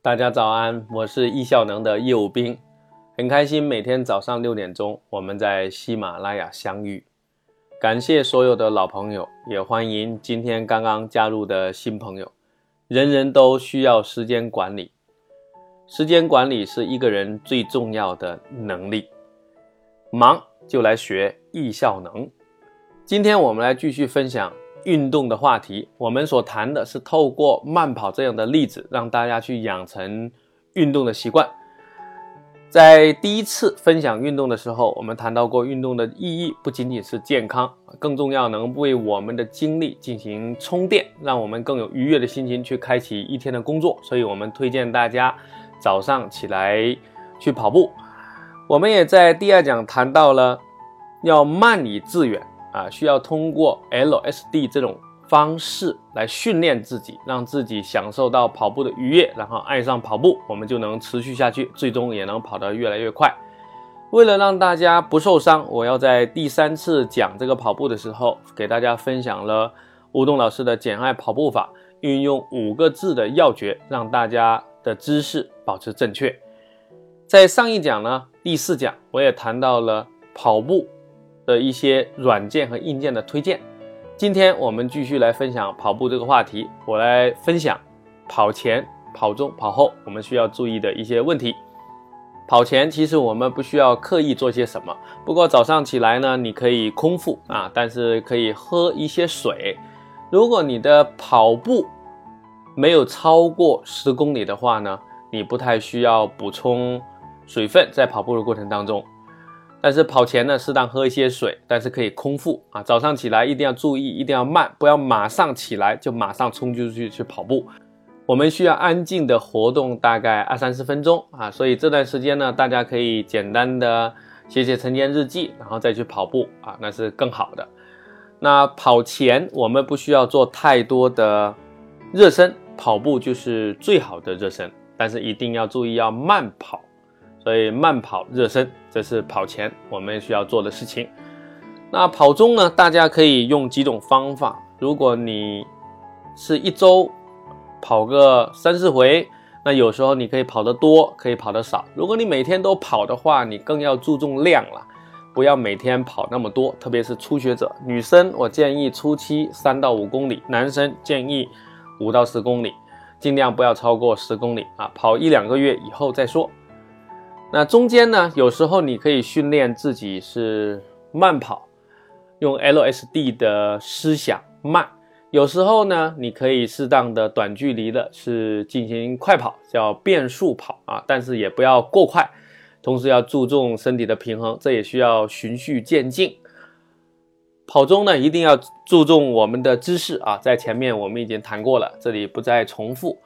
大家早安，我是易效能的业务兵，很开心每天早上六点钟我们在喜马拉雅相遇。感谢所有的老朋友，也欢迎今天刚刚加入的新朋友。人人都需要时间管理，时间管理是一个人最重要的能力。忙就来学易效能。今天我们来继续分享。运动的话题，我们所谈的是透过慢跑这样的例子，让大家去养成运动的习惯。在第一次分享运动的时候，我们谈到过运动的意义不仅仅是健康，更重要能为我们的精力进行充电，让我们更有愉悦的心情去开启一天的工作。所以，我们推荐大家早上起来去跑步。我们也在第二讲谈到了要慢以致远。啊，需要通过 LSD 这种方式来训练自己，让自己享受到跑步的愉悦，然后爱上跑步，我们就能持续下去，最终也能跑得越来越快。为了让大家不受伤，我要在第三次讲这个跑步的时候，给大家分享了吴东老师的简爱跑步法，运用五个字的要诀，让大家的姿势保持正确。在上一讲呢，第四讲我也谈到了跑步。的一些软件和硬件的推荐。今天我们继续来分享跑步这个话题。我来分享跑前、跑中、跑后我们需要注意的一些问题。跑前其实我们不需要刻意做些什么，不过早上起来呢，你可以空腹啊，但是可以喝一些水。如果你的跑步没有超过十公里的话呢，你不太需要补充水分在跑步的过程当中。但是跑前呢，适当喝一些水，但是可以空腹啊。早上起来一定要注意，一定要慢，不要马上起来就马上冲出去去跑步。我们需要安静的活动大概二三十分钟啊，所以这段时间呢，大家可以简单的写写晨间日记，然后再去跑步啊，那是更好的。那跑前我们不需要做太多的热身，跑步就是最好的热身，但是一定要注意要慢跑。所以慢跑热身，这是跑前我们需要做的事情。那跑中呢？大家可以用几种方法。如果你是一周跑个三四回，那有时候你可以跑得多，可以跑得少。如果你每天都跑的话，你更要注重量了，不要每天跑那么多。特别是初学者，女生我建议初期三到五公里，男生建议五到十公里，尽量不要超过十公里啊。跑一两个月以后再说。那中间呢，有时候你可以训练自己是慢跑，用 LSD 的思想慢；有时候呢，你可以适当的短距离的是进行快跑，叫变速跑啊，但是也不要过快，同时要注重身体的平衡，这也需要循序渐进。跑中呢，一定要注重我们的姿势啊，在前面我们已经谈过了，这里不再重复。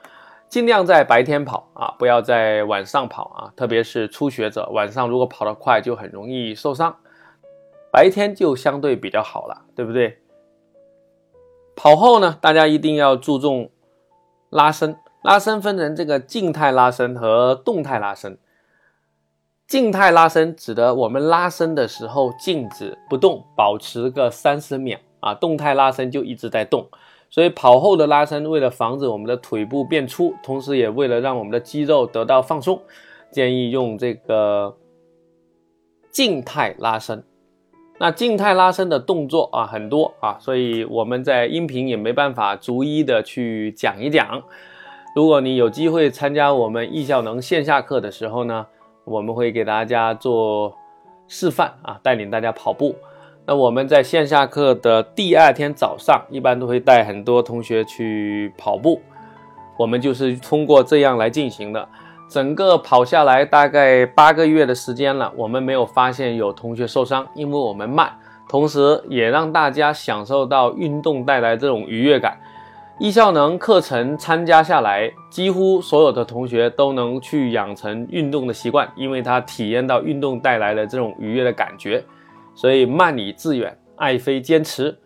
尽量在白天跑啊，不要在晚上跑啊，特别是初学者，晚上如果跑得快就很容易受伤。白天就相对比较好了，对不对？跑后呢，大家一定要注重拉伸。拉伸分成这个静态拉伸和动态拉伸。静态拉伸指的我们拉伸的时候静止不动，保持个三十秒啊。动态拉伸就一直在动。所以跑后的拉伸，为了防止我们的腿部变粗，同时也为了让我们的肌肉得到放松，建议用这个静态拉伸。那静态拉伸的动作啊很多啊，所以我们在音频也没办法逐一的去讲一讲。如果你有机会参加我们易效能线下课的时候呢，我们会给大家做示范啊，带领大家跑步。那我们在线下课的第二天早上，一般都会带很多同学去跑步。我们就是通过这样来进行的。整个跑下来大概八个月的时间了，我们没有发现有同学受伤，因为我们慢，同时也让大家享受到运动带来这种愉悦感。易效能课程参加下来，几乎所有的同学都能去养成运动的习惯，因为他体验到运动带来的这种愉悦的感觉。所以慢以致远，爱非坚持。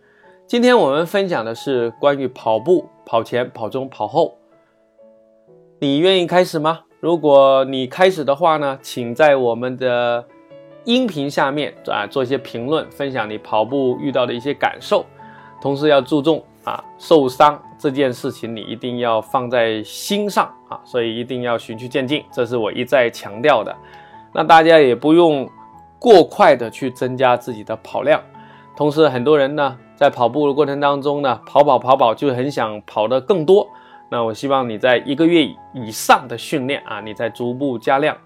今天我们分享的是关于跑步，跑前、跑中、跑后。你愿意开始吗？如果你开始的话呢，请在我们的音频下面啊做一些评论，分享你跑步遇到的一些感受。同时要注重啊，受伤这件事情你一定要放在心上啊，所以一定要循序渐进，这是我一再强调的。那大家也不用过快的去增加自己的跑量，同时很多人呢在跑步的过程当中呢，跑跑跑跑就很想跑得更多。那我希望你在一个月以上的训练啊，你在逐步加量，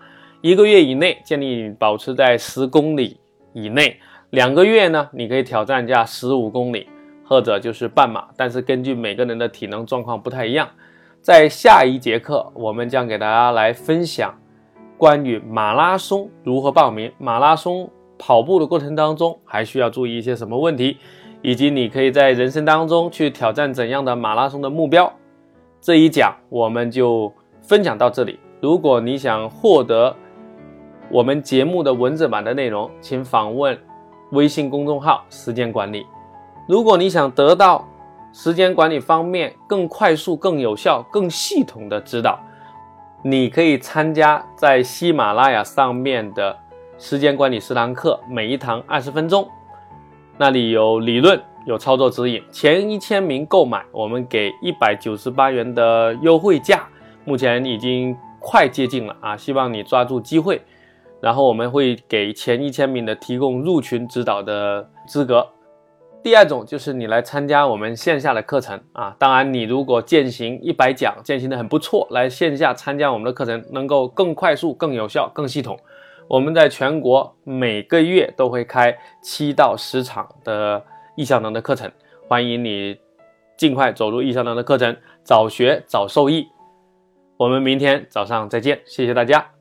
一个月以内建议保持在十公里以内，两个月呢你可以挑战一下十五公里。或者就是半马，但是根据每个人的体能状况不太一样。在下一节课，我们将给大家来分享关于马拉松如何报名，马拉松跑步的过程当中还需要注意一些什么问题，以及你可以在人生当中去挑战怎样的马拉松的目标。这一讲我们就分享到这里。如果你想获得我们节目的文字版的内容，请访问微信公众号“时间管理”。如果你想得到时间管理方面更快速、更有效、更系统的指导，你可以参加在喜马拉雅上面的时间管理十堂课，每一堂二十分钟，那里有理论，有操作指引。前一千名购买，我们给一百九十八元的优惠价，目前已经快接近了啊！希望你抓住机会，然后我们会给前一千名的提供入群指导的资格。第二种就是你来参加我们线下的课程啊，当然你如果践行一百讲践行的很不错，来线下参加我们的课程能够更快速、更有效、更系统。我们在全国每个月都会开七到十场的易效能的课程，欢迎你尽快走入易效能的课程，早学早受益。我们明天早上再见，谢谢大家。